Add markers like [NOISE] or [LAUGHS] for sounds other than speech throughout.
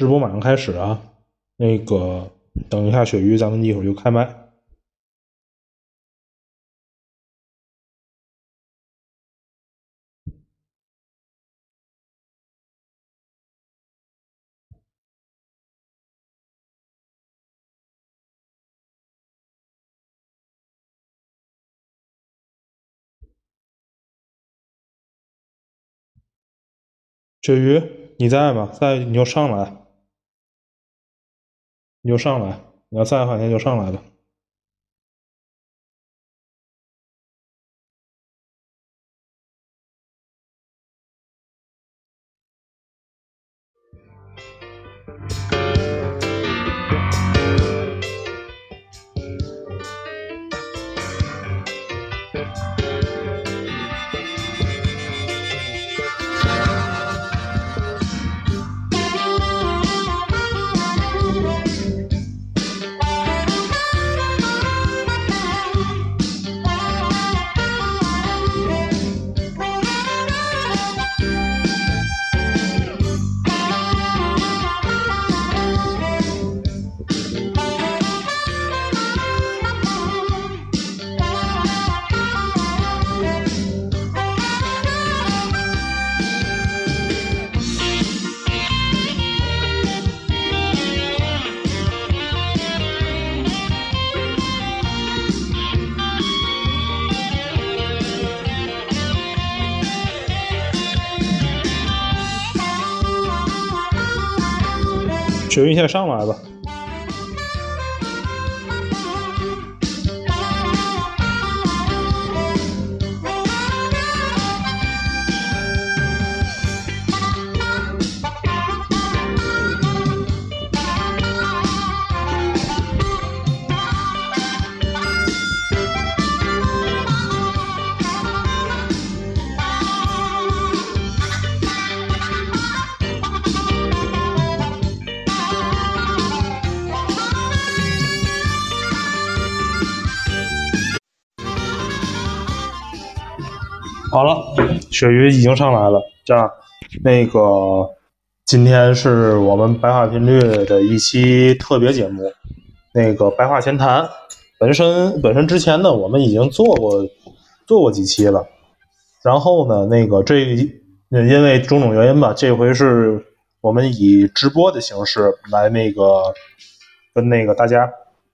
直播马上开始啊！那个等一下，鳕鱼，咱们一会儿就开麦。鳕鱼，你在吗？在你就上来，你就上来。你要在的话，你就上来吧。鳕鱼，先上来吧。鳕鱼已经上来了。这样，那个今天是我们白话频率的一期特别节目，那个白话闲谈。本身本身之前呢，我们已经做过做过几期了。然后呢，那个这因为种种原因吧，这回是我们以直播的形式来那个跟那个大家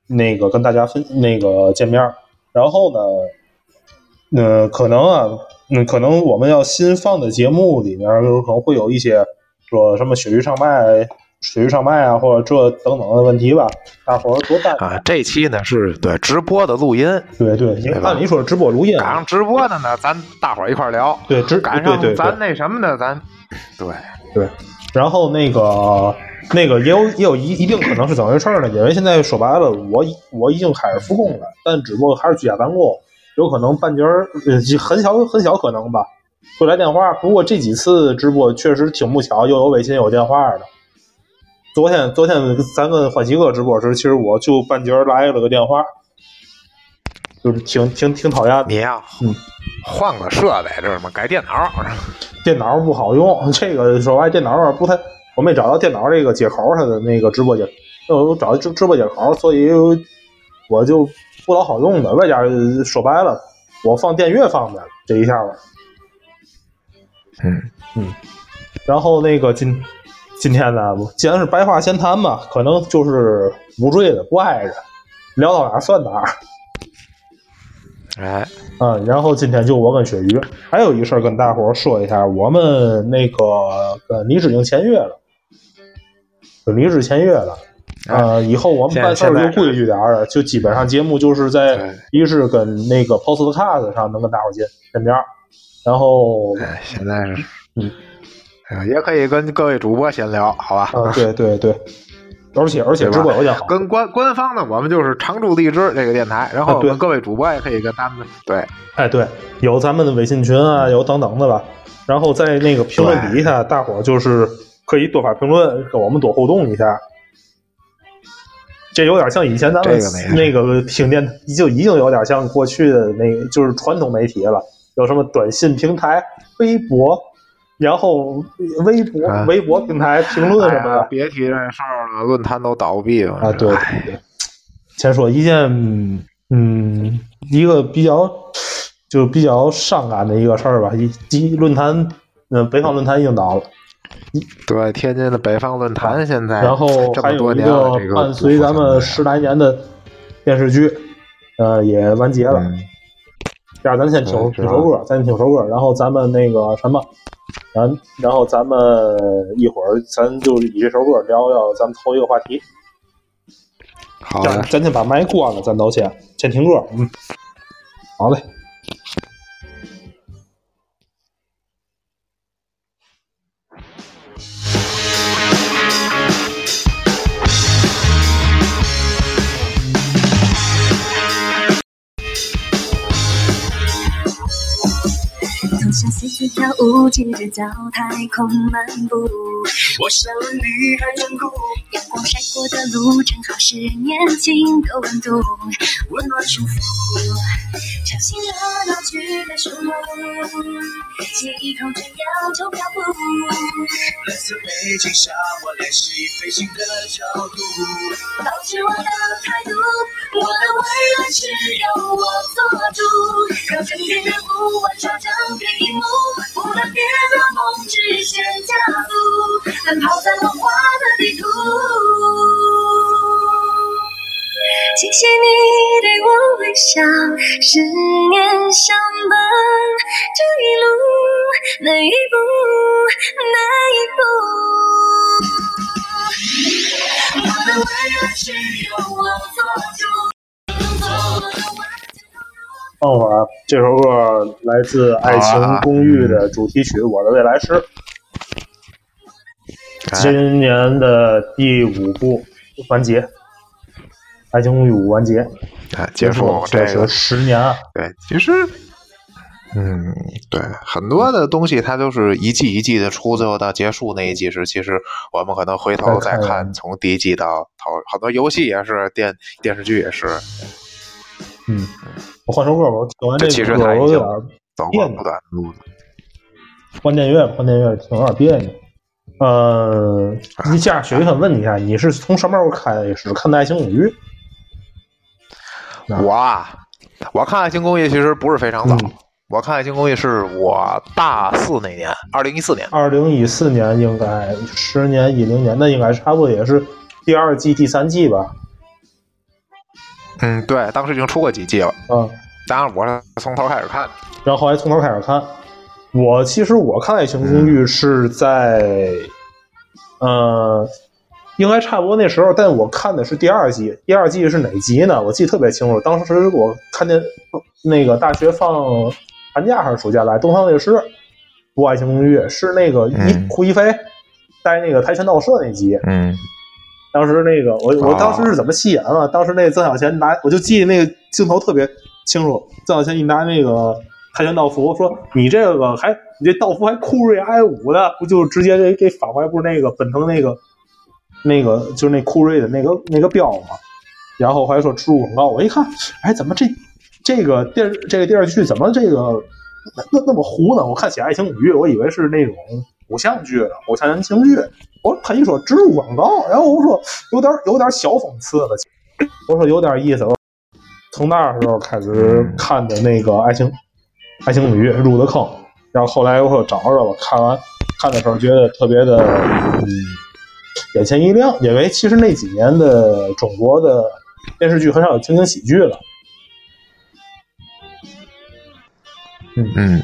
那个跟大家分那个见面。然后呢，呃，可能啊。嗯，可能我们要新放的节目里面，有可能会有一些说什么鳕鱼上麦、鳕鱼上麦啊，或者这等等的问题吧。大伙儿多担啊。这期呢是对直播的录音，对对，按理说直播录音，赶上直播的呢，咱大伙儿一块聊。对，直赶上咱那什么的，咱对对。然后那个那个也有也有一一定可能是怎么回事呢？因为现在说白了，我我已经开始复工了，但只不过还是居家办公。有可能半截儿，呃，很小很小可能吧，会来电话。不过这几次直播确实挺不巧，又有微信又有电话的。昨天昨天咱跟欢喜哥直播时，其实我就半截儿来了个电话，就是挺挺挺讨厌。你呀，嗯，换个设备，这是么？改电脑，电脑不好用。这个说白，电脑不太，我没找到电脑这个接口，它的那个直播间，我找直直播接口，所以我就。不老好用的，外加说白了，我放电乐方便，这一下吧。嗯嗯。然后那个今今天呢，既然是白话闲谈嘛，可能就是无罪的，不挨着，聊到哪算哪。哎，嗯，然后今天就我跟鳕鱼，还有一事跟大伙说一下，我们那个跟李志已经签约了，跟李志签约了。呃，以后我们办事儿就规矩点儿了，就基本上节目就是在一是跟那个 Postcard 上能跟大伙见见面，然后现在是嗯，也可以跟各位主播闲聊，好吧？啊，对对对，而且而且直播有点好，跟官官方呢，我们就是常驻荔枝这个电台，然后跟各位主播也可以跟他们对，哎对，有咱们的微信群啊，有等等的吧，然后在那个评论底下，大伙就是可以多发评论，跟我们多互动一下。这有点像以前咱们那个听电，就已经有点像过去的那，就是传统媒体了。有什么短信平台、微博，然后微博、微博平台评论什么的，别提这事儿了，论坛都倒闭了啊！对对对，先说一件，嗯，一个比较就比较伤感的一个事儿吧。一论坛，嗯，北方论坛已经倒了。对，天津的北方论坛现在，然后还有一个伴随咱们十来年的电视剧，呃，也完结了。这样，咱先听听首歌，咱听首歌，然后咱们那个什么。咱然后咱们一会儿，咱就以这首歌聊聊咱们头一个话题。好，咱咱先把麦关了，咱都先先听歌。嗯，好嘞。像丝丝跳舞，接着到太空漫步。我像女孩人骨，阳光晒过的路，正好是年轻的温度，温暖舒服，吵醒了老去的树木，借一口真阳就漂浮。蓝色背景下，我练习飞行的角度，保持我的态度，我的未来只有我做主，让整天的不完成整片。幕不断变的梦直线加速，奔跑在梦画的地图。谢谢你对我微笑，十年相伴，这一路哪一步哪一步，我的未来只有我做主。等会儿，这首歌来自《爱情公寓》的主题曲《我的未来式》，今年的第五部完结，《爱情公寓五》完结，结束这个。十年啊。对，其实，嗯，对，很多的东西它都是一季一季的出，最后到结束那一季时，其实我们可能回头再看，从第一季到头，很多游戏也是，电电视剧也是，嗯。我换首歌吧，我听完这歌我有点别扭。换电乐，换电乐，听有点别扭。呃，你家雪想问你一下，你是从什么时候开始看《爱情公寓》？我啊，我看《爱情公寓》其实不是非常早，我看《爱情公寓》是我大四那年，二零一四年。二零一四年应该十年一零年，那应该差不多也是第二季、第三季吧。嗯，对，当时已经出过几季了。嗯，当然我是从头开始看，然后后来从头开始看。我其实我看《爱情公寓》是在，呃，应该差不多那时候，但我看的是第二季。第二季是哪集呢？我记得特别清楚。当时我看见那个大学放寒假还是暑假来东方卫视播《爱情公寓》，是那个一胡一菲带那个跆拳道社那集。嗯。当时那个我我当时是怎么戏演了？当时那曾小贤拿，我就记得那个镜头特别清楚。曾小贤一拿那个跆拳道服，说：“你这个还你这道服还酷睿 i 五的，不就直接给给反过来？不是那个本腾那个那个就是那酷睿的那个那个标吗？”然后还说植入广告，我一看，哎，怎么这这个电视这个电视剧怎么这个那那么糊呢？我看写爱情公寓，我以为是那种偶像剧的，偶像言情剧。我他一说植入广告，然后我说有点有点小讽刺了，我说有点意思。从那时候开始看的那个《爱情爱情公寓》入的坑，然后后来我说找着了，看完看的时候觉得特别的嗯眼前一亮，因为其实那几年的中国的电视剧很少有情景喜剧了。嗯嗯，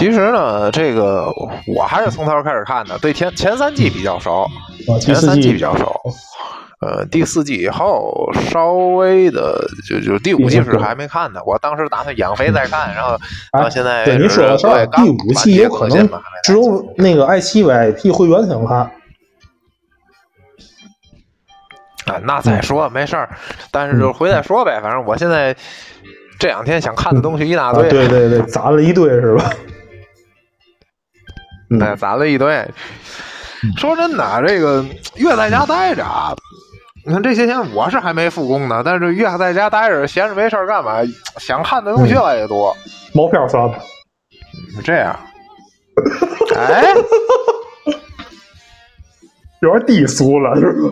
其实呢，这个我还是从头开始看的，对前前三季比较熟，前三季比较熟，呃，第四季以后稍微的就就第五季是还没看呢。我当时打算养肥再看，然后到现在对你说的对第五季有可能只有那个爱奇艺 VIP 会员才能看啊，那再说没事儿，但是就回再说呗，反正我现在这两天想看的东西一大堆，对对对，砸了一堆是吧？哎，攒了一堆。说真的，这个越在家待着啊，你看这些天我是还没复工呢，但是越在家待着，闲着没事干嘛，想看的东西越来越多。毛片刷的，这样。[LAUGHS] 哎，有点低俗了，是吧？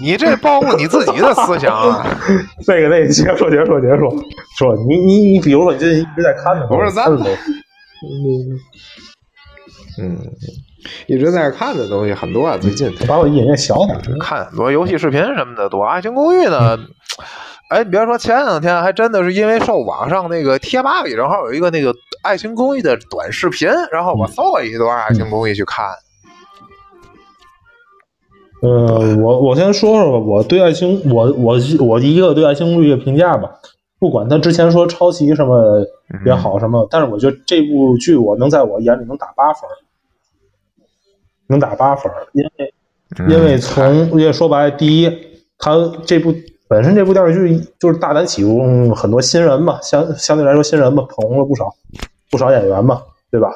你这暴露你自己的思想啊！[LAUGHS] 那个，那个，接着说，接着说，接着说，说你你你，比如说你最近一直在看的，不是咱们，嗯，一直在看的东西很多啊。最近把我眼睛小点，看很多游戏视频什么的多。爱情公寓呢？哎，你别说，前两天还真的是因为受网上那个贴吧里正好有一个那个爱情公寓的短视频，然后我搜了一段爱情公寓去看。呃，我我先说说吧，我对爱情，我我我一个对爱情公寓的评价吧，不管他之前说抄袭什么也好什么，但是我觉得这部剧我能在我眼里能打八分，能打八分，因为因为从因为说白，第一，他这部本身这部电视剧就是大胆启用很多新人嘛，相相对来说新人嘛，捧红了不少不少演员嘛，对吧？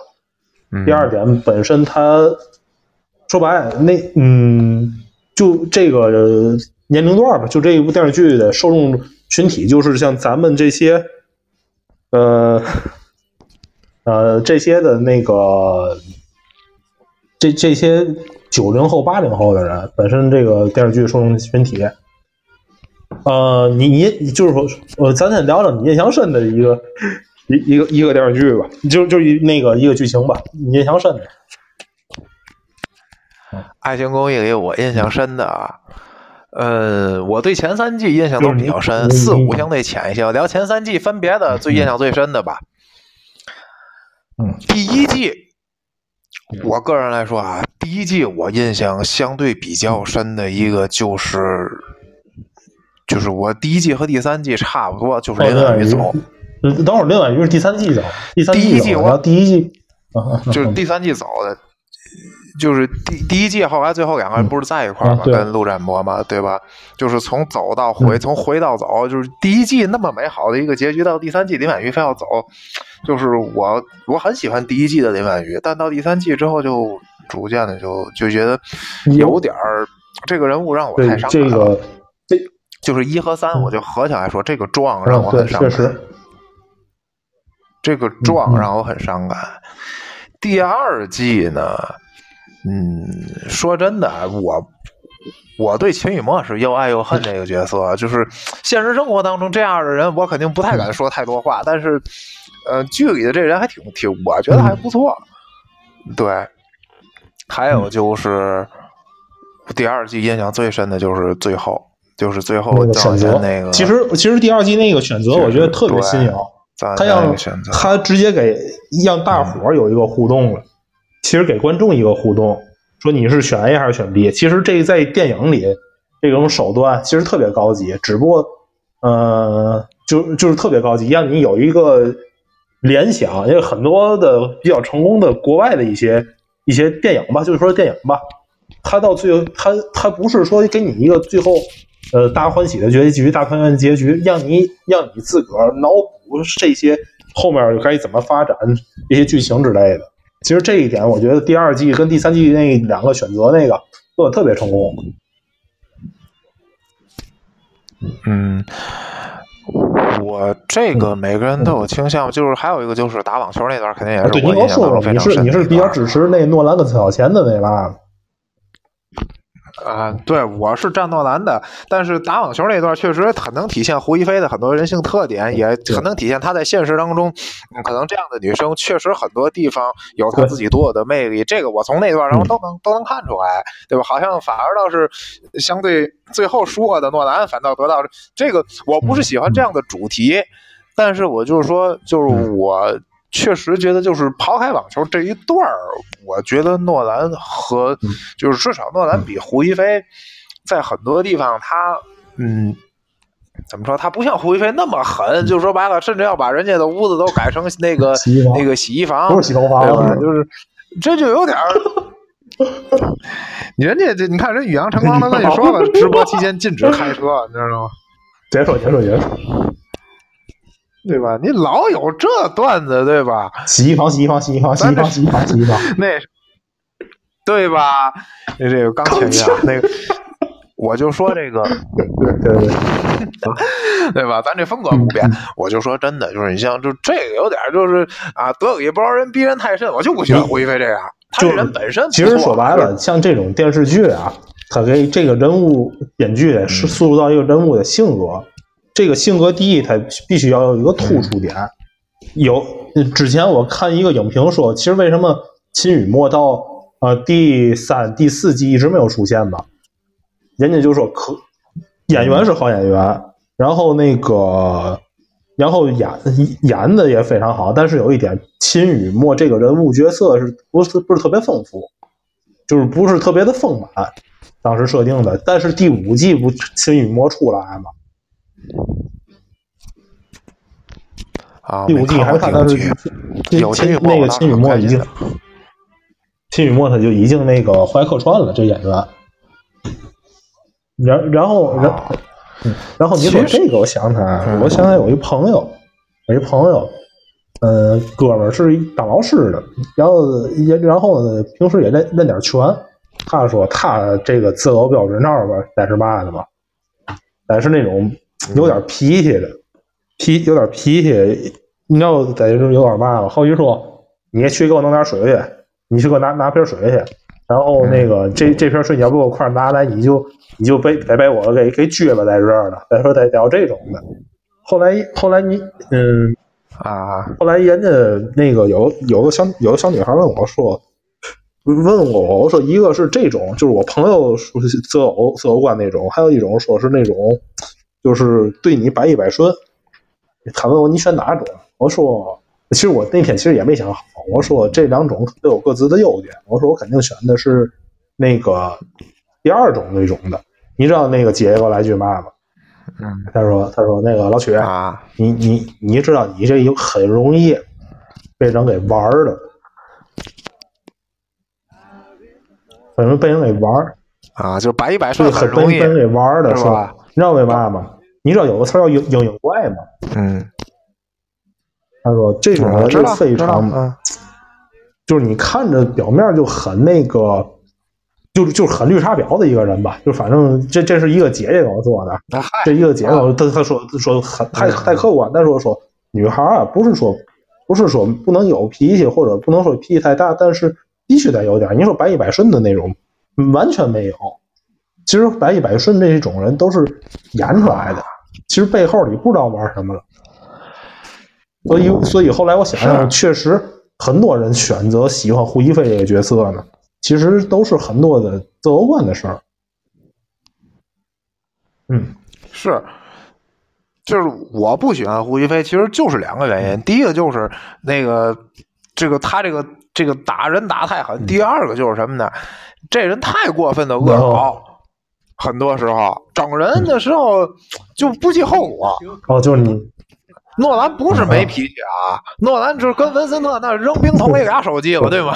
第二点，本身他。说白，那嗯，就这个年龄段吧，就这一部电视剧的受众群体，就是像咱们这些，呃呃，这些的那个，这这些九零后、八零后的人，本身这个电视剧受众群体，呃，你你就是说，呃，咱先聊聊你印象深的一个一一个一个电视剧吧，就就一那个一个剧情吧，你印象深的。爱情公寓里我印象深的啊，呃，我对前三季印象都比较深，四五相对浅一些。聊前三季分别的最印象最深的吧。嗯，第一季，我个人来说啊，第一季我印象相对比较深的一个就是，就是我第一季和第三季差不多，就是林婉瑜走。等会儿林婉瑜是第三季走，第三季走，第一季就是第三季走的。就是第第一季后来最后两个人不是在一块儿吗？跟陆展博嘛，对吧？就是从走到回，从回到走，就是第一季那么美好的一个结局，到第三季林婉瑜非要走，就是我我很喜欢第一季的林婉瑜，但到第三季之后就逐渐的就就觉得有点儿这个人物让我太伤感了。这就是一和三，我就合起来说，这个壮让我很伤感。这个壮让我很伤感。第二季呢？嗯，说真的，我我对秦雨墨是又爱又恨这个角色，就是现实生活当中这样的人，我肯定不太敢说太多话。但是，呃，剧里的这人还挺挺，我觉得还不错。对，还有就是第二季印象最深的就是最后，就是最后选择那个。其实其实第二季那个选择，我觉得特别新颖，他让他直接给让大伙儿有一个互动了。其实给观众一个互动，说你是选 A 还是选 B。其实这在电影里这种手段其实特别高级，只不过，呃，就就是特别高级，让你有一个联想。因为很多的比较成功的国外的一些一些电影吧，就是说电影吧，它到最后，它它不是说给你一个最后呃大欢喜的结局、大团圆结局，让你让你自个儿脑补这些后面该怎么发展一些剧情之类的。其实这一点，我觉得第二季跟第三季那两个选择那个做的特别成功。嗯，我这个每个人都有倾向，就是还有一个就是打网球那段，肯定也是我印象当中非常深。你是你是比较支持那诺兰跟崔小贤的那吧？啊，对，我是战斗男的，但是打网球那段确实很能体现胡一菲的很多人性特点，也很能体现她在现实当中，可能这样的女生确实很多地方有她自己独有的魅力。这个我从那段当中都能都能看出来，对吧？好像反而倒是相对最后输的诺兰反倒得到这个，我不是喜欢这样的主题，但是我就是说，就是我。确实觉得，就是抛开网球这一段儿，我觉得诺兰和就是至少诺兰比胡一菲在很多地方，他嗯，怎么说？他不像胡一菲那么狠，就说白了，甚至要把人家的屋子都改成那个那个洗衣房，不是洗头房，就是这就有点儿。[LAUGHS] 人家这你看，人宇阳晨光都跟你说了，[LAUGHS] 直播期间禁止开车，你知道吗？结束，结束，结束。对吧？你老有这段子，对吧？洗衣房，洗衣房，洗衣房，洗衣房，洗衣房，洗衣房，[LAUGHS] 那对吧？那这个钢琴啊，那个我就说这个，对对对，[LAUGHS] 对吧？咱这风格不变，我就说真的，就是你像就这个有点就是啊，得理不饶人，逼人太甚，我就不喜欢胡一菲这样。他这人本身其实说白了，像这种电视剧啊，他给这个人物编剧是塑造一个人物的性格，这个性格第一，他必须要有一个突出点。有之前我看一个影评说，其实为什么秦雨墨到呃第三、第四季一直没有出现吧？人家就说可演员是好演员，然后那个然后演演的也非常好，但是有一点，秦雨墨这个人物角色是不是不是特别丰富，就是不是特别的丰满，当时设定的。但是第五季不秦雨墨出来吗？啊，第五季还是他，但是秦那个秦雨墨已经，秦雨墨他就已经那个怀客串了，这演员。然然后然然后你说这个，我想起来，我想起来有一朋友，有一朋友，嗯，哥们儿是当老师的，然后也然后呢，平时也练练点拳。他说他这个择偶标准那儿吧，三十八的吧，但是那种有点脾气的。脾有点脾气，你要在这有点嘛吧？好比说，你去给我弄点水去，你去给我拿拿瓶水去，然后那个这这瓶水你要不给我快拿来，你就你就被得被我给给撅巴在这儿了。再说得得要这种的。后来后来你嗯啊，后来人家那个有有个小有个小女孩问我说，问我我说一个是这种，就是我朋友说择偶择偶观那种，还有一种说是那种就是对你百依百顺。他问我你选哪种？我说，其实我那天其实也没想好。我说这两种都有各自的优点。我说我肯定选的是那个第二种那种的。你知道那个姐给我来句嘛吗？嗯，他说他说那个老曲啊，你你你知道你这有很容易被人给玩的，很容易被人给玩啊，就百依百顺很容易被人给玩的是吧？你知道为嘛吗？你知道有个词叫“嘤嘤嘤怪”吗？嗯，他说这种人就非常，就是你看着表面就很那个，就是就是很绿茶婊的一个人吧。就反正这这是一个姐姐给我做的，这一个姐姐她她说说很太太客观，但是我说女孩啊，不是说不是说不能有脾气，或者不能说脾气太大，但是必须得有点。你说百依百顺的那种，完全没有。其实百依百顺这种人都是演出来的。其实背后你不知道玩什么了，所以所以后来我想想，确实很多人选择喜欢胡一菲这个角色呢，其实都是很多的择偶观的事儿。嗯，是，就是我不喜欢胡一菲，其实就是两个原因。第一个就是那个这个他这个这个打人打太狠，第二个就是什么呢？这人太过分的恶搞。很多时候整人的时候就不计后果。哦，就是你，诺兰不是没脾气啊，诺兰就是跟文森特那扔冰桶给俩手机了，对吗？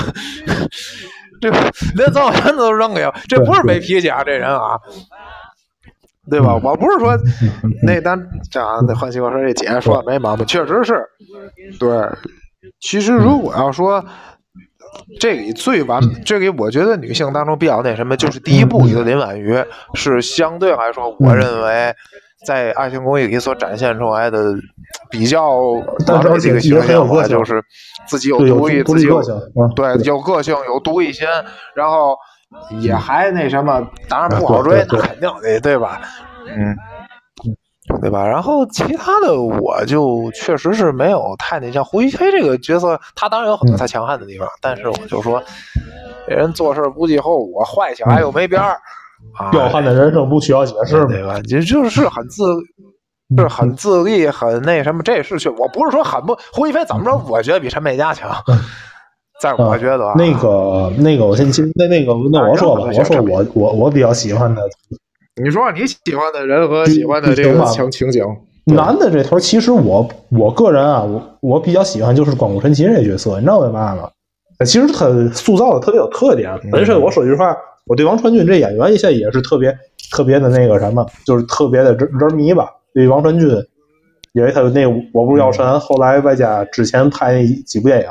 [LAUGHS] 这连造船都扔给，这不是没脾气啊，这人啊，对吧？我不是说那咱讲那换句我说这姐说的没毛病，确实是。对，其实如果要说。这里最完，这里我觉得女性当中比较那什么，就是第一部里的林婉瑜是相对来说，我认为在《爱情公寓》里所展现出来的比较完美的几个形象吧，就是自己有独立，自己有对有个性，有独立心，然后也还那什么，当然不好追，那肯定的，对吧？嗯。对吧？然后其他的我就确实是没有太那像胡一菲这个角色，他当然有很多他强悍的地方，但是我就说，这人做事不计后果，坏起来又没边儿，彪悍的人生不需要解释，对吧？就就是很自，就是很自立，很那什么，这是确，我不是说很不胡一菲怎么着，我觉得比陈美嘉强，在我觉得那个那个我先那那个那我说吧，我说我我我比较喜欢的。你说你喜欢的人和喜欢的这个情情景，男的这头其实我我个人啊，我我比较喜欢就是关谷神奇这角色，你知道为嘛吗？其实他塑造的特别有特点。本身我说句实话，我对王传君这演员现在也是特别特别的那个什么，就是特别的人人迷吧。对王传君，因为他那我不是药神，后来外加之前拍那几部电影，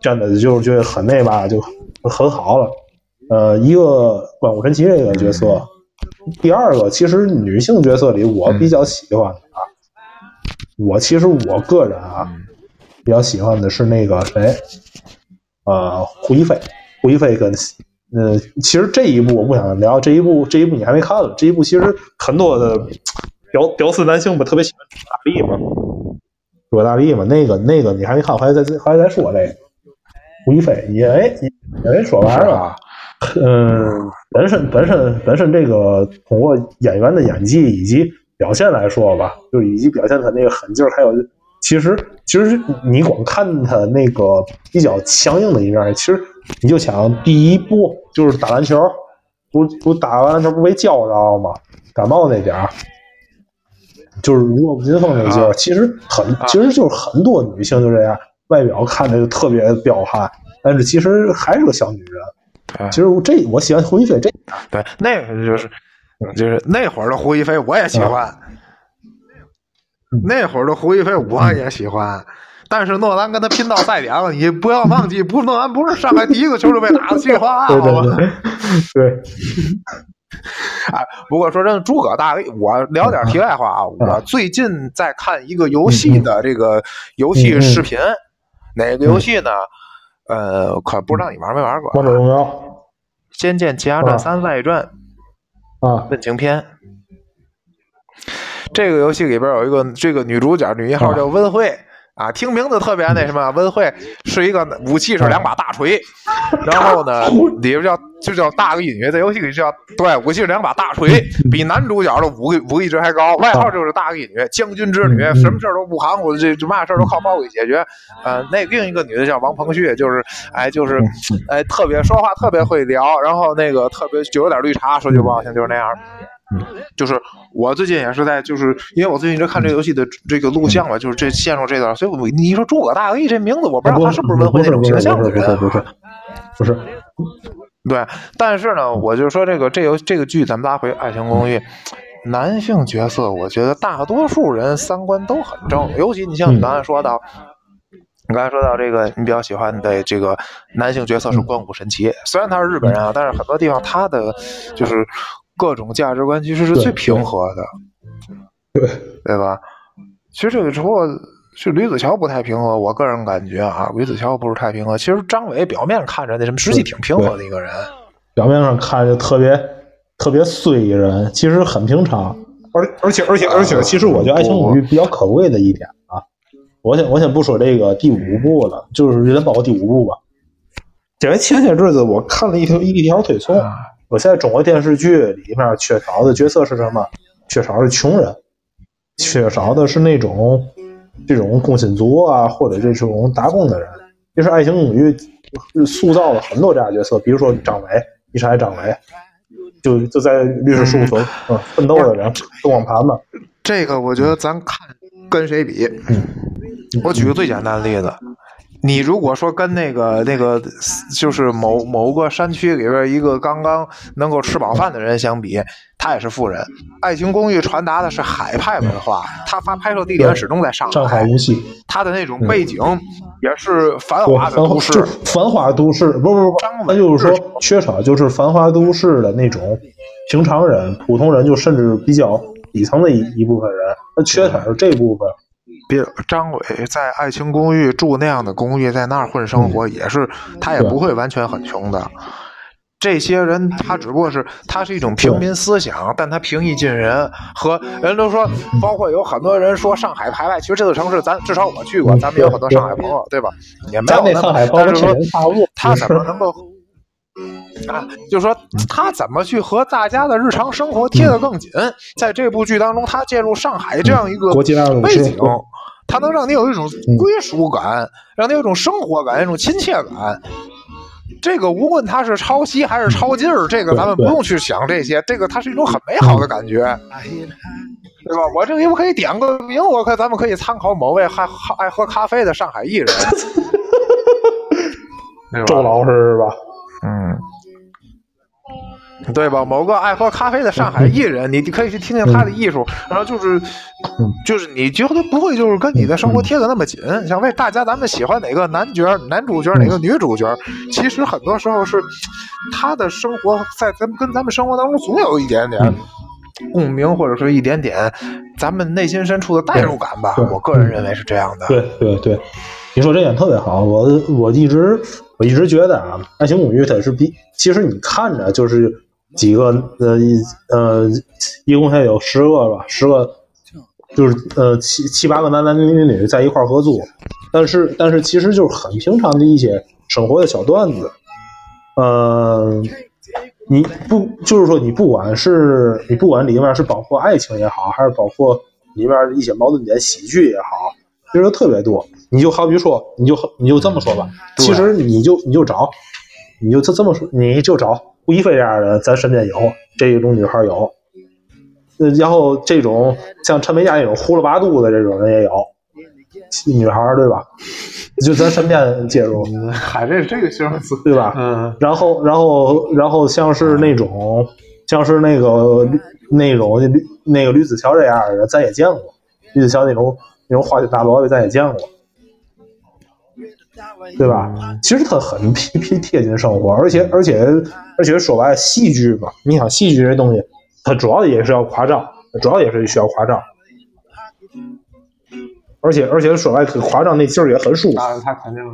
真的就是觉得很那嘛，就很好了。呃，一个关谷神奇这个角色，第二个，其实女性角色里我比较喜欢的啊，我其实我个人啊比较喜欢的是那个谁，呃，胡一菲，胡一菲跟呃，其实这一部我不想聊，这一部这一部你还没看了，这一部其实很多的 [TSK] 屌屌丝男性不特别喜欢朱大力嘛，朱大力嘛，那个那个你还没看，回来再回来再说这个胡一菲，因为因为说白了。嗯，[LAUGHS] 本身本身本身这个通过演员的演技以及表现来说吧，就以及表现他那个狠劲儿，还有其实其实你光看他那个比较强硬的一面，其实你就想第一部就是打篮球，不不打完篮球不被浇着吗？感冒那点儿，就是弱不禁风那劲儿，其实很其实就是很多女性就这样，外表看着就特别彪悍，但是其实还是个小女人。其实这我喜欢胡一菲，这。对那个就是就是那会儿的胡一菲我也喜欢，那会儿的胡一菲我也喜欢，但是诺兰跟他拼到赛点了，你不要忘记，不诺兰不是上来第一个球就被打的稀里哗啦吗？对，哎，[LAUGHS] 不过说真的，诸葛大力，我聊点题外话啊，我最近在看一个游戏的这个游戏视频，哪个游戏呢？呃，可不知道你玩没玩过《王者荣耀》《仙剑奇侠传三外传》啊，问情篇。这个游戏里边有一个这个女主角，女一号叫温慧。啊，听名字特别那什么，温慧是一个武器是两把大锤，然后呢里边叫就叫大个女，在游戏里叫对武器是两把大锤，比男主角的武武力值还高，外号就是大个女，将军之女，什么事都不含糊，这这嘛事都靠暴力解决。呃，那另一个女的叫王鹏旭，就是哎就是哎特别说话特别会聊，然后那个特别就有点绿茶，说句不好听就是那样。就是我最近也是在，就是因为我最近一直看这个游戏的这个录像嘛，就是这陷入这段，所以我你说诸葛大力这名字，我不知道他是不是文慧那种形象的人，不是，不是，对。但是呢，我就说这个这游这个剧，咱们拉回《爱情公寓》，男性角色，我觉得大多数人三观都很正，尤其你像你刚才说到，你刚才说到这个，你比较喜欢的这个男性角色是关谷神奇，虽然他是日本人啊，但是很多地方他的就是。各种价值观其实是最平和的，对对吧？其实这个时候，是吕子乔不太平和，我个人感觉啊，吕子乔不是太平和。其实张伟表面看着那什么，实际挺平和的一个人。表面上看着特别特别衰人，其实很平常。而而且而且而且，其实我觉得《爱情公寓》比较可贵的一点啊，我先我先不说这个第五部了，就是人包括第五部吧。因为前些日子我看了一条一条推送。我现在中国电视剧里面缺少的角色是什么？缺少的是穷人，缺少的是那种这种工薪族啊，或者这种打工的人。其实《爱情公寓》塑造了很多这样角色，比如说张伟，你是爱张伟，就就在律师事务所嗯奋斗的人，光盘嘛。这个我觉得咱看跟谁比？嗯我举个最简单的例子。你如果说跟那个那个就是某某个山区里边一个刚刚能够吃饱饭的人相比，他也是富人。《爱情公寓》传达的是海派文化，他发拍摄地点始终在上海上海无锡，他的那种背景也是繁华的都市，繁华都市，不不不，那就是说缺少就是繁华都市的那种平常人、普通人，就甚至比较底层的一一部分人，他缺少是这部分。别张伟在爱情公寓住那样的公寓，在那儿混生活，也是他也不会完全很穷的。这些人他只不过是他是一种平民思想，但他平易近人。和人都说，包括有很多人说上海排外，其实这座城市咱至少我去过，咱们有很多上海朋友，对吧？也没有那上海但是说他怎么能够啊？就是说他怎么去和大家的日常生活贴得更紧？在这部剧当中，他介入上海这样一个背景。他能让你有一种归属感，让你有一种生活感，一种亲切感。这个无论它是抄袭还是抄近儿，这个咱们不用去想这些。这个它是一种很美好的感觉，对吧？我这里我可以点个名，我可咱们可以参考某位爱爱喝咖啡的上海艺人 [LAUGHS] [LAUGHS] 周老师是吧？嗯。[LAUGHS] 对吧？某个爱喝咖啡的上海艺人，你你可以去听听他的艺术，然后就是，就是你觉得不会就是跟你的生活贴的那么紧。像为大家咱们喜欢哪个男角、男主角，哪个女主角，其实很多时候是他的生活在咱们跟咱们生活当中总有一点点共鸣，或者说一点点咱们内心深处的代入感吧。我个人认为是这样的。对对对，你说这点特别好。我我一直我一直觉得啊，《爱情公寓》它是比其实你看着就是。几个呃呃，一共现在有十个吧，十个就是呃七七八个男男女女女在一块合租，但是但是其实就是很平常的一些生活的小段子，呃，你不就是说你不管是你不管里面是包括爱情也好，还是包括里面一些矛盾点喜剧也好，其实特别多。你就好比说，你就你就这么说吧，其实你就你就找，你就这这么说，你就找。吴亦菲这样的，咱身边有这种女孩有，然后这种像陈美嘉那种呼了八肚的这种人也有，女孩对吧？就咱身边介入，还这这个形容词对吧？嗯。然后，然后，然后像是那种，像是那个那种那个吕子乔这样的，咱也见过。吕子乔那种那种花心大萝卜，咱也见过。对吧？其实它很贴贴贴近生活，而且而且而且说白了，戏剧嘛，你想戏剧这东西，它主要也是要夸张，主要也是需要夸张。而且而且说白了，夸张那劲儿也很舒服。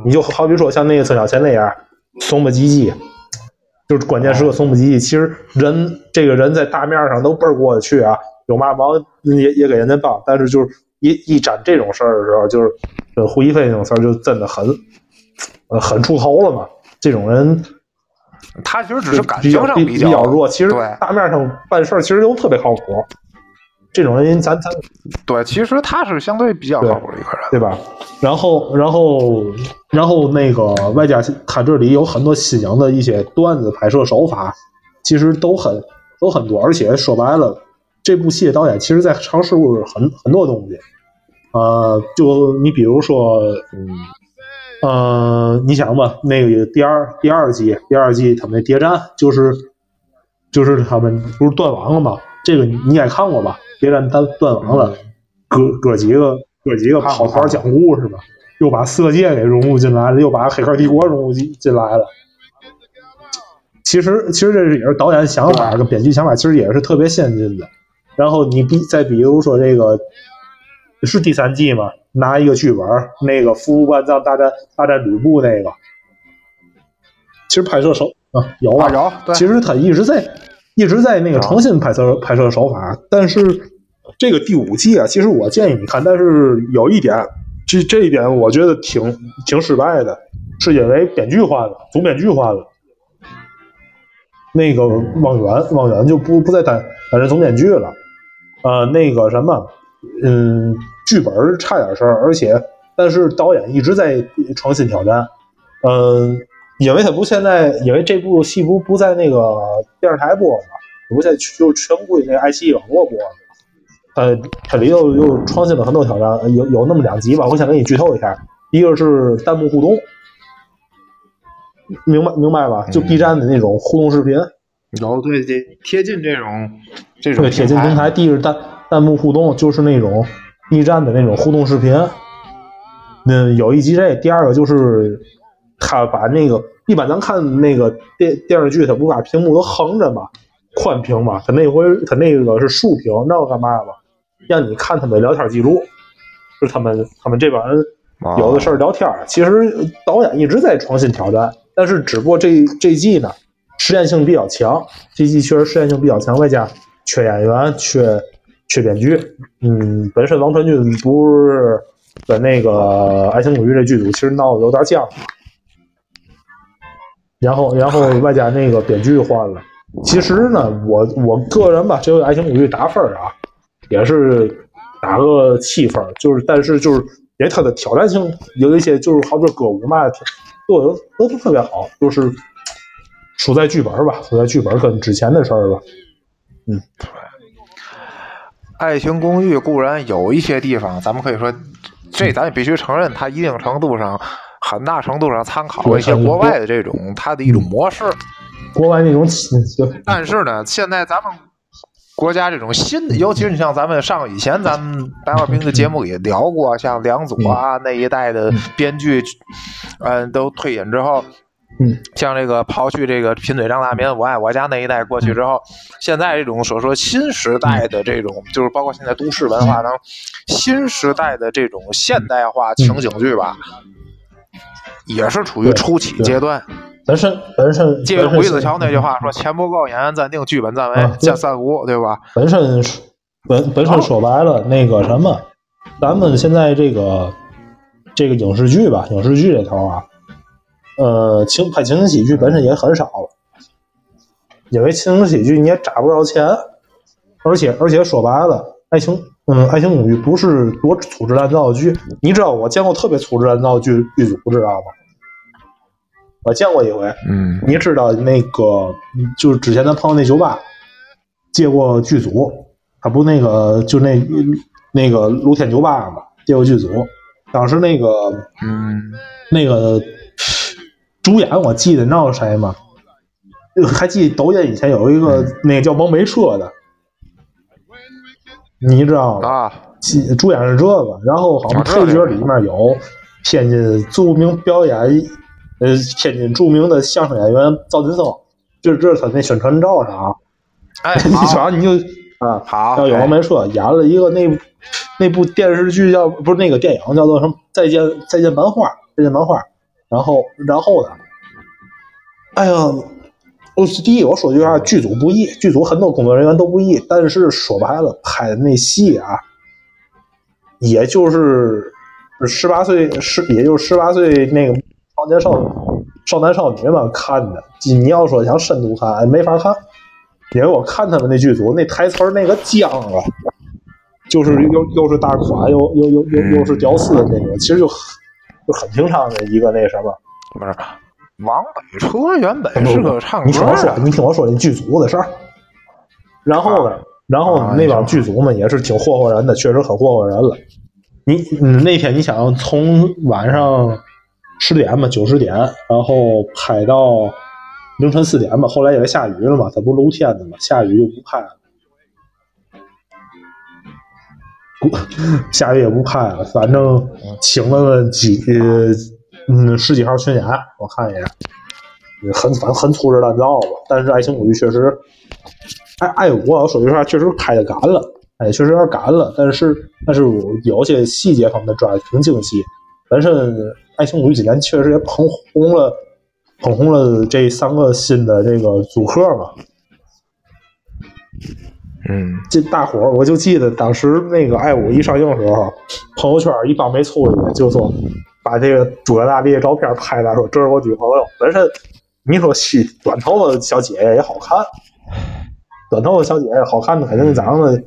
你就好比说像那个曾小贤那样，怂不唧唧，就是关键时刻怂不唧唧。其实人这个人在大面上都倍儿过得去啊，有嘛忙也也给人家帮，但是就是一一沾这种事儿的时候，就是胡一菲那种事儿，就真的很。呃，很出头了嘛？这种人，他其实只是感情上比较弱，其实大面上办事儿其实都特别靠谱。这种人，咱咱对，其实他是相对比较靠谱的一个人，对吧？然后，然后，然后那个外加他这里有很多新颖的一些段子拍摄手法，其实都很都很多。而且说白了，这部戏的导演其实在尝试很很多东西。呃，就你比如说，嗯。呃，你想吧，那个第二第二季第二季他们那谍战就是就是他们不是断网了吗？这个你也看过吧？谍战断断网了，哥哥几个哥几个跑团讲故事吧，又把色戒给融入进来了，又把黑客帝国融入进进来了。其实其实这是也是导演想法跟编剧想法，其实也是特别先进的。然后你比再比如说这个是第三季吗？拿一个剧本，那个服务万藏大战大战吕布那个，其实拍摄手啊有啊有，其实他一直在一直在那个重新拍摄拍摄手法，但是这个第五季啊，其实我建议你看，但是有一点，这这一点我觉得挺挺失败的，是因为编剧换了，总编剧换了，那个汪源汪源就不不再担担任总编剧了，呃，那个什么，嗯。剧本差点事儿，而且但是导演一直在创新挑战。嗯，因为他不现在，因为这部戏不不在那个电视台播嘛，不在就全归那爱奇艺网络播。呃他里头又创新了很多挑战，有有那么两集吧，我先给你剧透一下。一个是弹幕互动，明白明白吧？就 B 站的那种互动视频。有对对，贴近这种这种对贴近平台。第一是弹弹幕互动，就是那种。B 站的那种互动视频，嗯，有一集这，第二个就是他把那个一般咱看那个电电视剧，他不把屏幕都横着嘛，宽屏嘛，他那回他那个是竖屏，那干嘛吧？让你看他们聊天记录，是他们他们这帮人有的事儿聊天。其实导演一直在创新挑战，但是只不过这这季呢，实验性比较强，这季确实实验性比较强，外加缺演员，缺。缺编剧，嗯，本身王传君不是跟那个《爱情公寓》这剧组其实闹得有点僵，然后，然后外加那个编剧换了。其实呢，我我个人吧，这回《爱情公寓》打分啊，也是打个七分，就是但是就是因为它的挑战性有一些，就是好比歌舞嘛，做的都不特别好，就是输在剧本吧，输在剧本跟之前的事儿吧，嗯。爱情公寓固然有一些地方，咱们可以说，这咱也必须承认，它一定程度上、很大程度上参考了一些国外的这种它的一种模式。国外那种，[LAUGHS] 但是呢，现在咱们国家这种新的，尤其是像咱们上以前咱们白话兵的节目也聊过，像梁左啊那一代的编剧，嗯，都退隐之后。嗯，像这个刨去这个贫嘴张大民，我爱我家那一代过去之后，现在这种所说新时代的这种，就是包括现在都市文化当中新时代的这种现代化情景剧吧，也是处于初期阶段。本身本身借用鬼子桥那句话说：“钱不够，演员暂定，剧本暂为加暂无，对吧？”本身本本身说白了，那个什么，咱们现在这个这个影视剧吧，影视剧这头啊。呃，情拍情景喜剧本身也很少了，因为情景喜剧你也砸不着钱，而且而且说白了，爱情嗯，爱情公寓不是多粗制滥造的剧。你知道我见过特别粗制滥造的剧剧组知道吗？我见过一回，嗯，你知道那个就是之前咱朋友那酒吧借过剧组，他不那个就那那个露天酒吧嘛，借过剧组，当时那个嗯那个。主演我记得，你知道谁吗？还记得抖音以前有一个那个叫王梅彻的，你知道吗？啊，主演是这个，然后好像配角里面有天津著名表演，呃，天津著名的相声演员赵金生，这这是他那宣传照上啊。哎，[LAUGHS] 你瞧你就啊，好，叫有王梅彻演了一个那那部电视剧叫不是那个电影叫做什么？再见再见漫画，再见漫画。然后，然后呢？哎呀，我第一我说句话，剧组不易，剧组很多工作人员都不易。但是说白了，拍的那戏啊，也就是十八岁，十也就是十八岁那个少年少少男少女们看的。你要说想深度看，没法看，因为我看他们那剧组那台词那个僵啊，就是又又是大款，又又又又又是屌丝的那种，其实就。就很平常的一个那什么，不是王北车原本是个唱歌的你听我说，你听我说那剧组的事儿。然后呢，然后那帮剧组们也是挺霍霍人的，确实很霍霍人了。你那天你想从晚上十点吧，九十点，然后拍到凌晨四点吧，后来因为下雨了嘛，它不露天的嘛，下雨就不拍了。[LAUGHS] 下雨也不拍了，反正请了个几嗯十几号群演，我看一眼，很反正很粗制滥造吧。但是《爱情公寓》确实，爱爱我说句实话，确实拍的赶了，哎，确实有点赶了。但是但是有些细节方面抓的挺精细。本身《爱情公寓》今年确实也捧红了，捧红了这三个新的这个组合嘛。嗯，这大伙儿，我就记得当时那个《爱五》一上映的时候，朋友圈一帮没出去，就说把这个诸葛大力的照片拍来，说这是我女朋友。本身你说细短头发小姐姐也好看，短头发小姐姐好看的肯定长得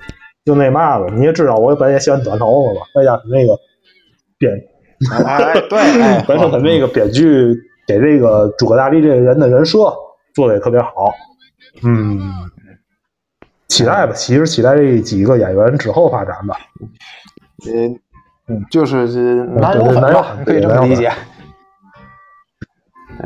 就那嘛了。你也知道，我本来也喜欢短头发嘛，再加上那个编，哎，对，[LAUGHS] 本身他那个编剧给这个诸葛大力这个人的人设做的也特别好，嗯。期待吧，其实期待这几个演员之后发展吧。嗯，就是男友男友可以这么理解。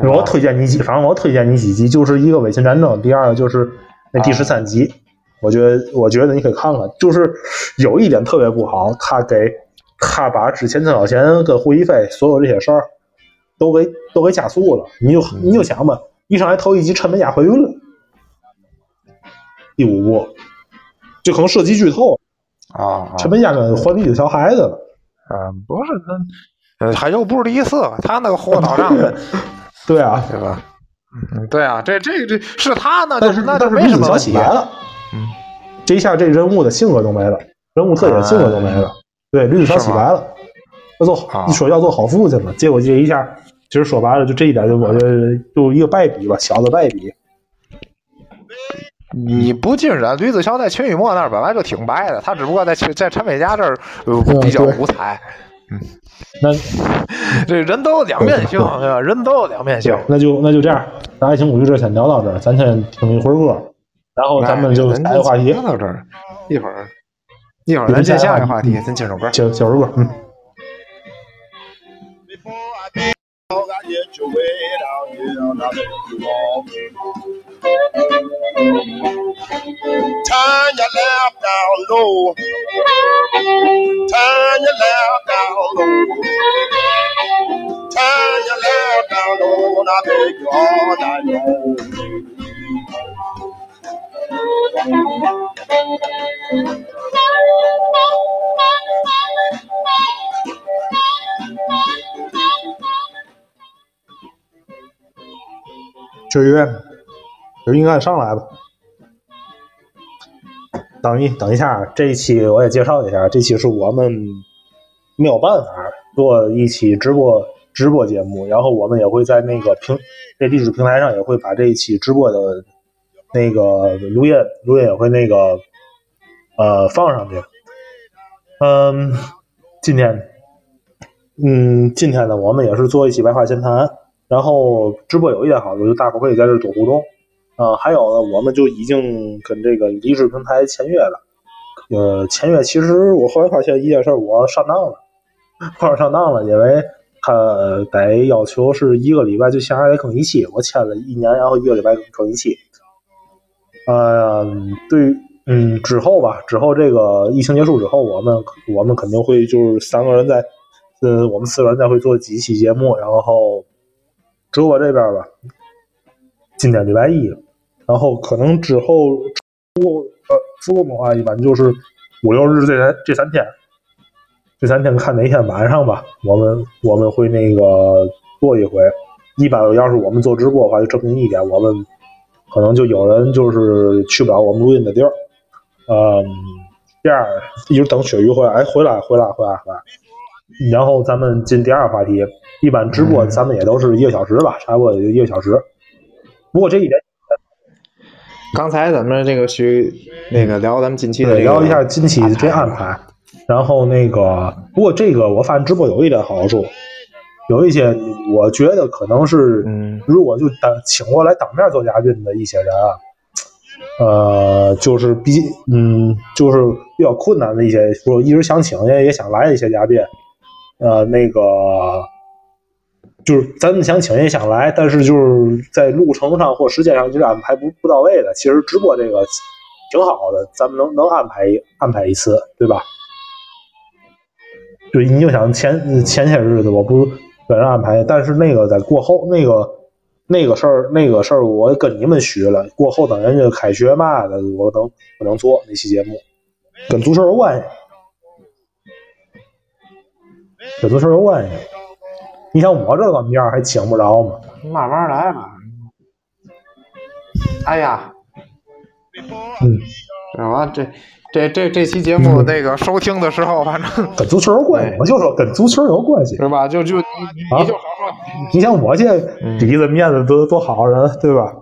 我推荐你几，反正我推荐你几集，就是一个《伪秦战争》，第二个就是那第十三集。我觉得，我觉得你可以看看。就是有一点特别不好，他给他把之前曾小贤跟胡一菲所有这些事儿都给都给加速了。你就你就想吧，一上来头一集陈美嘉怀孕了。第五部，这可能涉及剧透啊！陈美嘉跟怀孕的小孩子了，啊，不是那，还又不是第一次，他那个货到账的，对啊，对吧？嗯，对啊，这这这是他呢，但是那就是没什么小写了，嗯，这一下这人物的性格都没了，人物特点性格都没了，对，绿子小洗白了，要做你说要做好父亲了，结果这一下，其实说白了就这一点，就我觉得就一个败笔吧，小的败笔。你不尽然，吕子乔在秦雨墨那儿本来就挺白的，他只不过在在陈美嘉这儿比较五彩。嗯，那 [LAUGHS] 这人都有两面性，对吧人都有两面性。那就那就这样，咱爱情公寓这先聊到这儿，咱先听一会儿歌，然后咱们就下一个话题。聊到这儿，一会儿一会儿咱接下一个话题，咱接首歌，接接首歌，嗯。Turn your lamp down low. Turn your lamp down low. Turn your lamp down low. And I beg you all night long. 九月就应该上来吧。等一等一下，这一期我也介绍一下，这期是我们没有办法做一期直播直播节目，然后我们也会在那个平这励志平台上也会把这一期直播的那个录音录音也会那个呃放上去。嗯，今天嗯今天呢，我们也是做一期白话闲谈，然后直播有一点好处，就大伙可以在这多互动。呃，还有呢，我们就已经跟这个励志平台签约了。呃，签约其实我后来发现一件事，我上当了，后来上当了，因为他得要求是一个礼拜就下来得更一期，我签了一年，然后一个礼拜更一期。呃，对嗯之后吧，之后这个疫情结束之后，我们我们肯定会就是三个人在，呃，我们四个人再会做几期节目，然后直播这边吧，今天礼拜一。然后可能之后复呃复工的话，一般就是五六日这三这三天，这三天看哪天晚上吧，我们我们会那个做一回。一般要是我们做直播的话，就证明一点，我们可能就有人就是去不了我们录音的地儿。嗯，第二一直等雪鱼回来，哎，回来回来回来回来。然后咱们进第二个话题，一般直播咱们也都是一个小时吧，差不多也就一个小时。不过这一点。刚才咱们这个去那个聊咱们近期的、这个、聊一下近期这安排，然后那个不过这个我发现直播有一点好处，有一些我觉得可能是，嗯，如果就当请过来当面做嘉宾的一些人啊，呃，就是比嗯就是比较困难的一些，说一直想请也也想来的一些嘉宾，呃，那个。就是咱们想请也想来，但是就是在路程上或时间上就是安排不不到位的。其实直播这个挺好的，咱们能能安排安排一次，对吧？就你就想前前些日子我不给人安排，但是那个在过后那个那个事儿那个事儿我跟你们许了，过后等人家开学嘛的，我能不能做那期节目？跟足球有关系，跟足球有关系。你像我这个面还请不着吗？慢慢来吧。哎呀，嗯，什么？这这这这期节目那个收听的时候，反正跟足球有关系，我就说跟足球有关系，是吧？就就你你就好说。你像我这底子面子多多好人，对吧？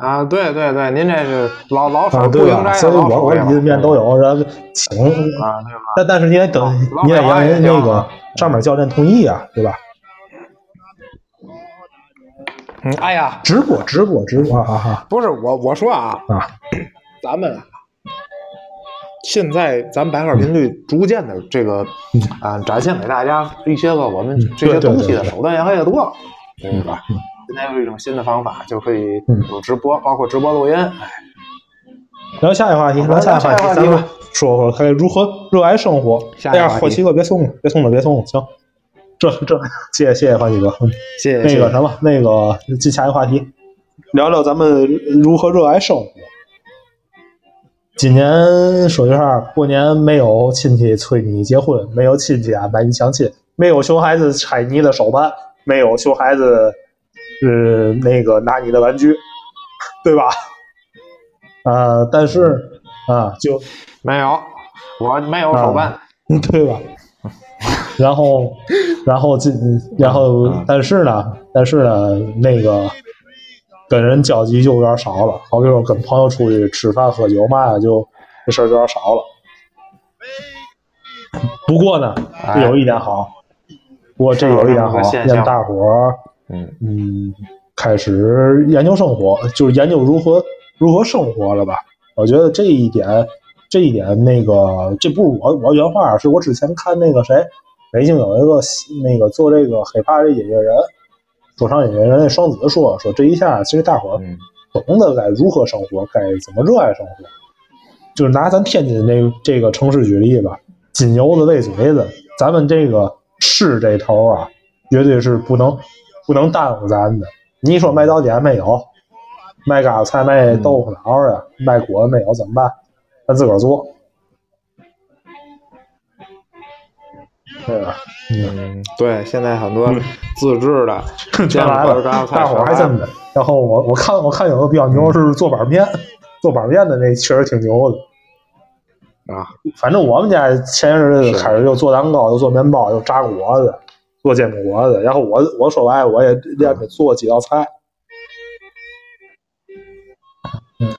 啊，对对对，您这是老老手啊，对吧？所以我我底子面都有，然后请啊，对吧？但但是你得等，你得让人那个上面教练同意啊，对吧？嗯，哎呀，直播直播直播啊哈！不是我我说啊啊，咱们现在咱白话频率逐渐的这个啊，展现给大家一些个我们这些东西的手段越来越多了，对吧？现在有一种新的方法，就可以有直播，包括直播录音。哎，聊下一个话题，聊下一个话题，咱们说说看如何热爱生活。哎呀，霍奇哥别送了，别送了，别送了，行。这这，谢谢谢谢欢喜哥，谢谢。那个什么，那个进下一个话题，聊聊咱们如何热爱生活。今年说句话，过年没有亲戚催你结婚，没有亲戚安排你相亲，没有熊孩子拆你的手办，没有熊孩子，呃，那个拿你的玩具，对吧？呃，但是啊，就没有，我没有手办，嗯，[LAUGHS] 对吧？然后，然后这，然后，但是呢，但是呢，那个跟人交集就有点少了。好比说跟朋友出去吃饭喝酒嘛，就这事儿有点少了。不过呢，这有一点好，不过这有一点好，让大伙儿，嗯嗯，开始研究生活，就是研究如何如何生活了吧。我觉得这一点，这一点，那个这不是我我原话，是我之前看那个谁。北京有一个那个做这个黑怕这音乐人，说唱音乐人双子说说这一下，其实大伙儿懂得该如何生活，该怎么热爱生活。就是拿咱天津这这个城市举例吧，金油子喂嘴子，咱们这个市这头啊，绝对是不能不能耽误咱的。你说卖早点没有，卖嘎菜卖豆腐脑啊，卖果子没有怎么办？咱自个儿做。对吧？嗯，对，现在很多自制的，这来了，大伙还真的。然后我我看我看有个比较牛是做板面，做板面的那确实挺牛的啊。反正我们家前些日子开始又做蛋糕，又做面包，又炸果子，做煎饼果子。然后我我说白，我也练着做几道菜。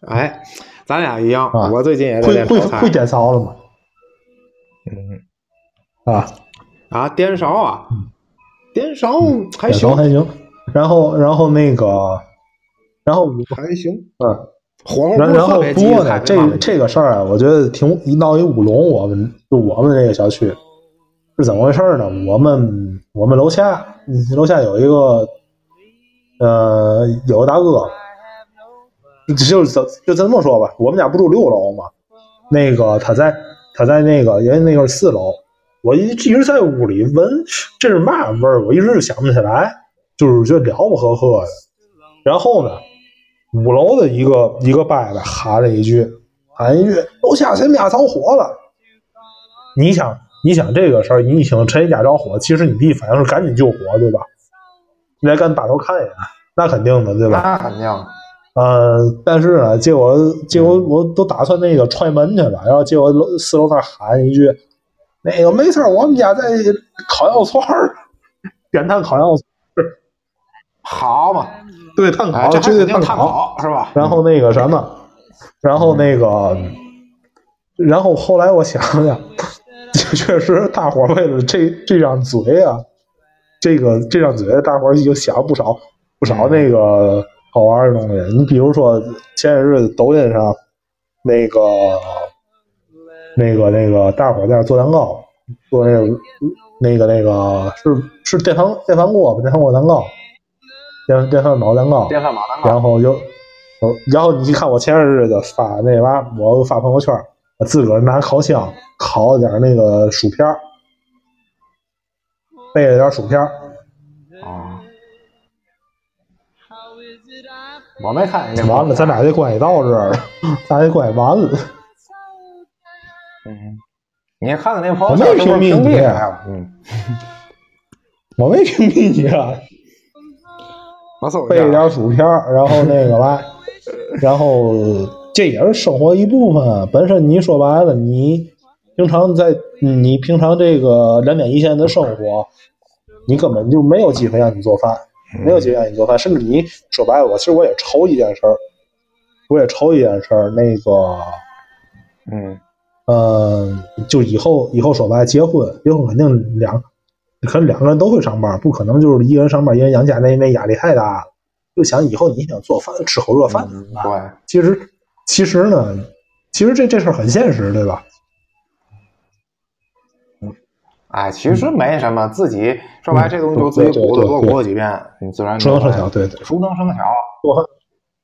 哎，咱俩一样，我最近也在练会会会点烧了吗？嗯，啊。啊，颠勺啊，颠勺还行还行，然后然后那个，然后还行，嗯，火候然后不过呢，这这个事儿啊，我觉得挺一闹一乌龙。我们就我们这个小区是怎么回事呢？我们我们楼下楼下有一个呃有个大哥，就就就这么说吧，我们家不住六楼嘛，那个他在他在那个人家那个是四楼。我一直在屋里闻，这是嘛味儿？我一直想不起来，就是觉得了不呵呵的。然后呢，五楼的一个一个伯伯喊了一句，喊一句：“楼下谁家着火了？”你想，你想这个事儿，你一听谁家着火，其实你第一反应是赶紧救火，对吧？你来赶大头看一眼，那肯定的，对吧？那肯定。嗯，但是呢，结果结果我都打算那个踹门去了，然后结果楼四楼那喊一句。那个没事我们家在烤羊肉串儿，点炭烤羊肉串儿，好嘛？对，炭烤，绝对炭烤是吧？然后那个什么，然后那个，然后后来我想想，确实大伙为了这这张嘴啊，这个这张嘴，大伙已经想不少不少那个好玩的东西。你比如说前些日子抖音上那个。那个那个，大伙在那做蛋糕，做那个那个那个是是电饭电饭锅吧？电饭锅蛋糕，电电饭煲蛋糕，电饭煲蛋糕。然后就，然后你看我前些日子发那娃，我发朋友圈，我自个儿拿烤箱烤了点那个薯片儿，备了点薯片。啊，我没看见。完了，咱俩这关系到这儿了，咱这关系完了。嗯，你看看那朋友圈，[LAUGHS] 我没屏蔽你，嗯，我没屏蔽你啊。[LAUGHS] 备点薯片，然后那个来，[LAUGHS] 然后这也是生活一部分。本身你说白了，你平常在你平常这个两点一线的生活，你根本就没有机会让你做饭，没有机会让你做饭。甚至你说白了，我其实我也愁一件事儿，我也愁一件事儿，那个，嗯。呃，就以后以后说白了，结婚结婚肯定两，可能两个人都会上班，不可能就是一个人上班，一个人养家，那那压力太大了。就想以后你想做饭，吃口热饭，对，其实其实呢，其实这这事儿很现实，对吧？嗯，哎，其实没什么，自己说白这东西就自己鼓捣多鼓几遍，你自然熟能生巧，对对，熟能生巧，做饭，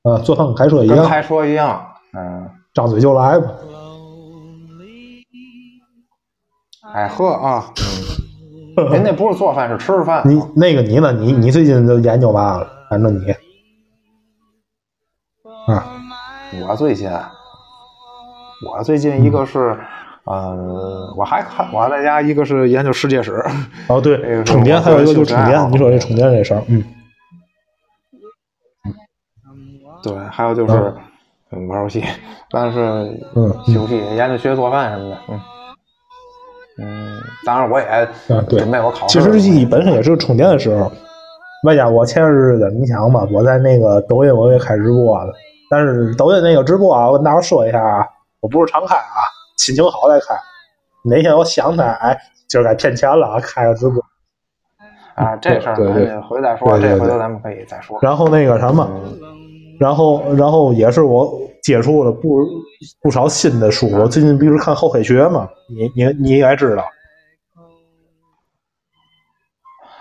呃，做饭跟开车一样，开车一样，嗯，张嘴就来吧。哎呵啊，人家不是做饭是吃饭。你那个你呢？你你最近都研究嘛了？反正你啊，我最近，我最近一个是，呃，我还看我还在家一个是研究世界史。哦，对，[LAUGHS] 充电还有一个就是充电。你说这充电这事儿，嗯，对，还有就是玩游戏，但是嗯，休息研究学做饭什么的，嗯。嗯，当然我也准备我考试。其实机本身也是个充电的时候。外加我前些日子，你想吧，我在那个抖音我也开直播了。但是抖音那个直播啊，我跟大伙说一下啊，我不是常开啊，心情好再开。哪天我想起来，哎，今儿该骗钱了啊，开个直播。啊，这事儿咱回再说，这回头咱们可以再说。然后那个什么，然后然后也是我接触了不不少新的书。我最近不是看厚黑学嘛。你你你应该知道，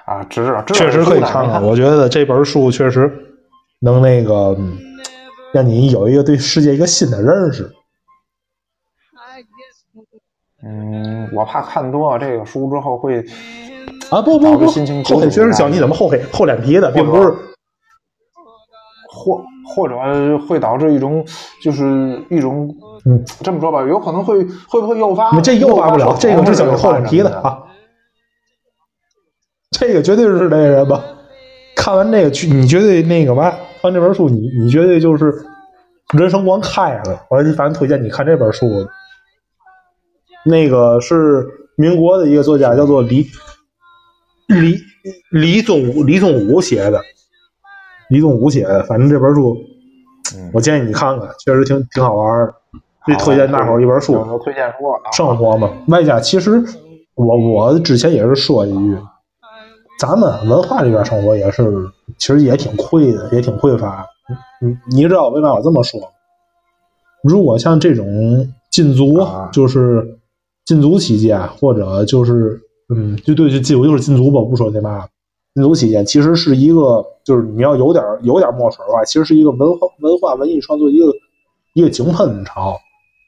啊，知道，确实可以看看。我觉得这本书确实能那个让你有一个对世界一个新的认识。嗯，我怕看多了这个书之后会啊不不不，后黑确实教你怎么厚黑厚脸皮的，并不是。或或者会导致一种，就是一种，嗯，这么说吧，有可能会会不会诱发？这诱发不了，这个是教你厚脸皮的啊。这个绝对是那个什么？看完这个去，你绝对那个嘛？看这本书，你你绝对就是人生观开了。我反正推荐你看这本书。那个是民国的一个作家，叫做李李李宗李宗武写的。李宗武写的，反正这本书，我建议你看看，确实挺挺好玩的。最推荐大伙儿一本书，推荐书生活嘛。外加其实我我之前也是说一句，咱们文化这边生活也是，其实也挺匮的，也挺匮乏。你你知道为啥我这么说？如果像这种禁足，就是禁足期间，或者就是嗯，就对，就禁足就是禁足吧，不说那嘛。禁足期间其实是一个，就是你要有点有点墨水的话，其实是一个文化文化文艺创作一个一个井喷潮。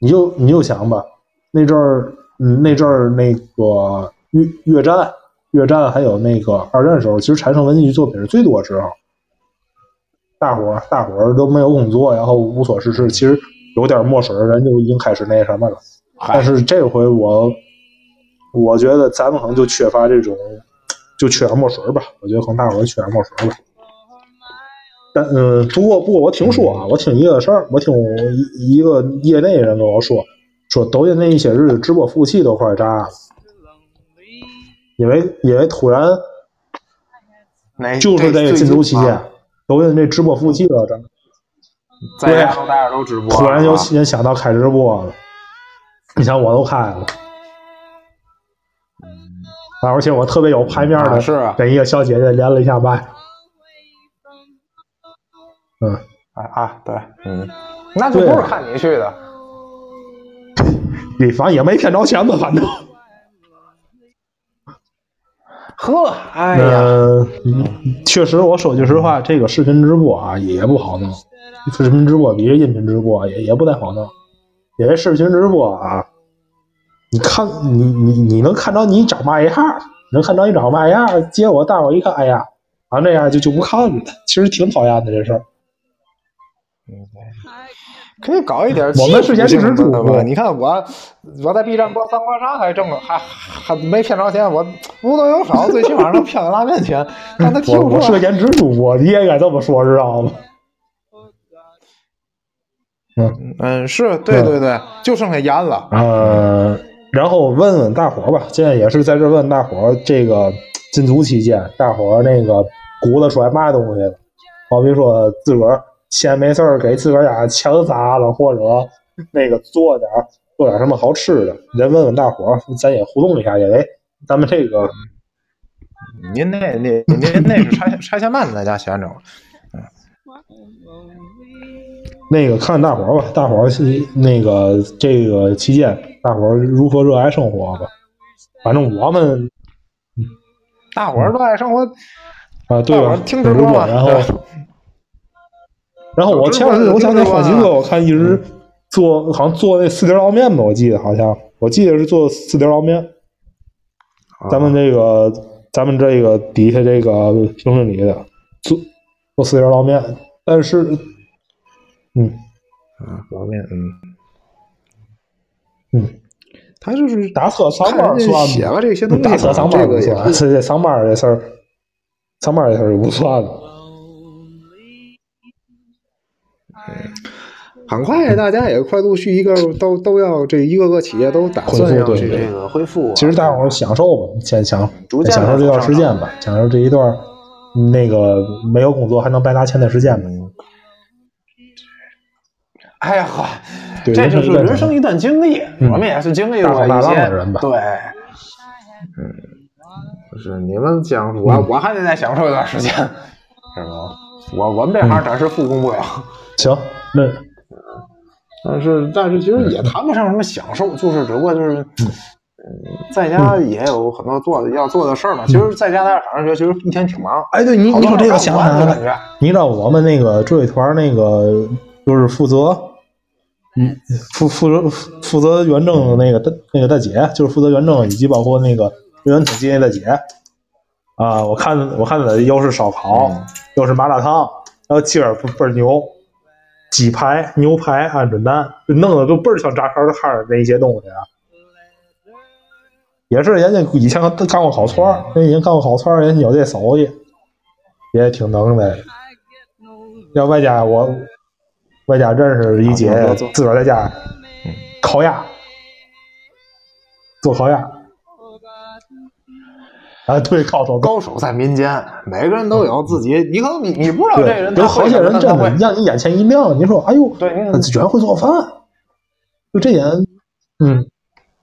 你就你就想吧，那阵儿，嗯，那阵儿那个越越战、越战还有那个二战的时候，其实产生文艺作品是最多的时候。大伙儿大伙儿都没有工作，然后无所事事，其实有点墨水的人就已经开始那什么了。但是这回我我觉得咱们可能就缺乏这种。就缺点墨水吧，我觉得可能大伙儿缺点墨水吧。但嗯，不过不过我听说啊，我听一个事儿，我听一一个业内人跟我说，说抖音那一些日子直播服务器都快炸了，因为因为突然，就是这个禁足期间，抖音这直播服务器都炸，对，大家都直播，突然有人想到开直播了，你想我都开了。而且我特别有排面的，是跟一个小姐姐连了一下麦。嗯，啊啊，对，嗯，那就不是看你去的。你，反正也没骗着钱吧，反正。[LAUGHS] 呵，哎呀，确实，我说句实话，这个视频直播啊也不好弄。视频直播比这音频直播也也不太好弄，因为视频直播啊。你看，你你你能看着你长嘛样，能看着你长嘛样，结果大伙一看，哎呀，啊那样就就不看了。其实挺讨厌的这事儿。嗯可以搞一点。我们是前就是主播，你看我我在 B 站播三国杀还挣了，还还没骗着钱，我无多有少，最起码能骗个拉面钱。[LAUGHS] 但他听我我是个颜值主播，你也该这么说，知道吗？嗯嗯，是对对对，就剩下盐了。嗯。然后问问大伙儿吧，现在也是在这问大伙儿，这个禁足期间，大伙儿那个鼓捣出来嘛东西了？好比说自个儿闲没事儿给自个儿家墙砸了，或者那个做点做点什么好吃的，再问问大伙儿，咱也互动一下，因为咱们这个，您那那您那是拆拆迁办在家闲着，嗯。那个看大伙儿吧，大伙儿那个这个期间，大伙儿如何热爱生活吧。反正我们，大伙儿热爱生活啊，对吧？听直播，然后，然后我前两天我想起好几个，我看一直做，好像做那四碟捞面吧，我记得好像，我记得是做四碟捞面。咱们这个，咱们这个底下这个评论里的做做四碟捞面，但是。嗯，啊，捞面，嗯，嗯，他就是打车上班算写了这些东西，打车上班不算，这这上班这事儿，上班这事儿就不算了。很快大家也快陆续一个都都要这一个个企业都打算要去这个恢复。其实大伙儿享受吧，先享享受这段时间吧，享受这一段那个没有工作还能白拿钱的时间吧。哎呀呵，这就是人生一段经历，我们也是经历过一些。对，嗯，不是你们享受，我我还得再享受一段时间，是吗？我我们这行暂时复工不了。行，那，但是但是其实也谈不上什么享受，就是只不过就是，嗯在家也有很多做的要做的事儿嘛。其实在家待着，反正觉得其实一天挺忙。哎，对你你说这个想起来了，你知道我们那个追尾团那个就是负责，嗯，负负责负责远征的那个大那个大姐，就是负责远征以及包括那个人员统计那大姐啊。我看我看的又是烧烤，又是麻辣烫，然后今儿倍儿牛，鸡排、牛排、鹌鹑蛋，弄的都倍儿像炸串的摊儿那些东西啊。也是人家以前干过烤串儿，人家干过烤串儿，人家有这手艺，也挺能的。要外加我外加认识一姐，自个儿在家烤鸭，做烤鸭。啊，对，高手高手在民间，每个人都有自己。你可能你你不知道这人，有好些人真的让你眼前一亮。你说，哎呦，对，居然会做饭，就这点，嗯。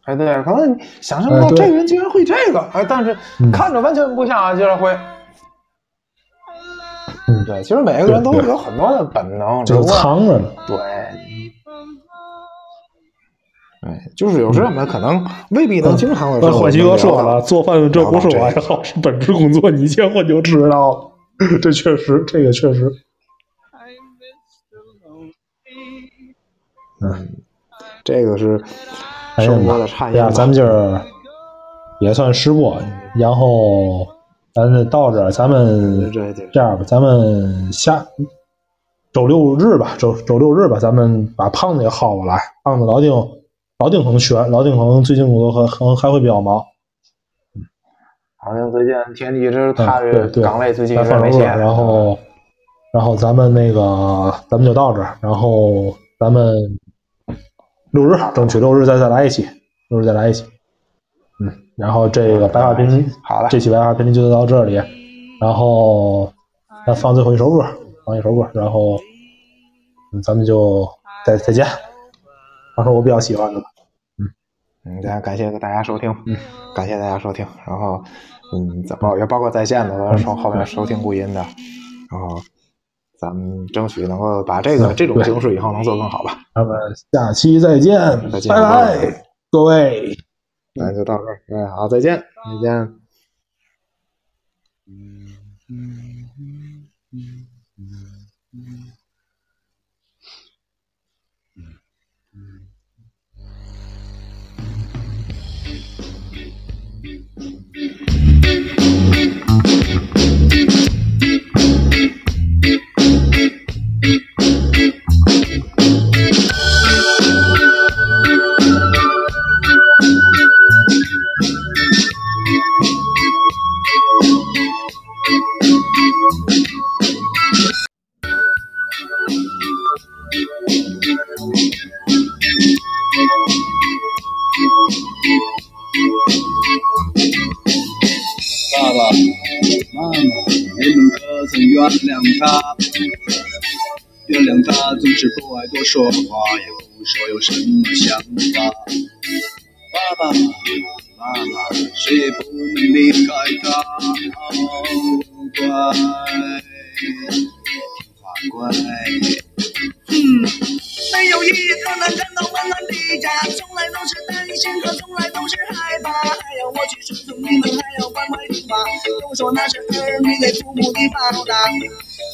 哎，对，可能想象不到这个人竟然会这个，哎，但是看着完全不像啊，竟然会。嗯，对，其实每个人都有很多的本能，就藏着呢。对，哎，就是有时候我们可能未必能经常的。欢喜哥说了，做饭这不是我爱好，是本职工作。你结婚就知道了，[CLEARS THROAT] 这确实，这个确实。嗯，这个是。生活的差异呀，咱们今儿也算试播，然后咱到这儿，咱们这样吧，咱们下周六日吧，周周六日吧，咱们把胖子也薅过来。胖子老丁，老丁可能选，老丁可能最近工作还可能还会比较忙。好像最近天气这是他的岗位最近没线。然后，然后咱们那个，咱们就到这儿，然后咱们。六日，争取六日再再来一期，六日再来一期。嗯，然后这个白话频，好了，这期白话频就到这里。然后咱放最后一首歌，放一首歌，然后咱们就再再见。放首我比较喜欢的。嗯嗯，大家感谢大家收听，嗯，[LAUGHS] 感谢大家收听。然后嗯，包也包括在线的，从后面收听录音的，然后。咱们争取能够把这个这种形式以后能做更好吧。咱们下期再见，拜拜，各位，咱就到这儿，哎，好，再见，再见。爸原谅他？原谅他总是不爱多说话，也不说有什么想法。爸爸妈妈，谁也不能离开他。乖，乖。嗯，没有一个能看到温暖的家，从来都是担心和从来都是害怕，还要我去顺从你们，还要乖乖听话，都说那是儿女给父母的报答。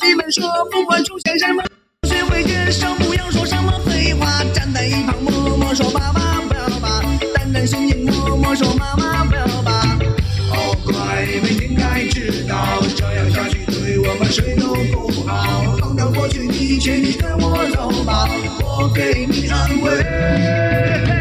你们说不管出现什么。学会接受，不要说什么废话。站在一旁默默说爸爸不要怕，胆战心惊默默说妈妈不要怕。哦，乖，每天该知道，这样下去对我们谁都不好。过去一切，你跟我走吧，我给你安慰。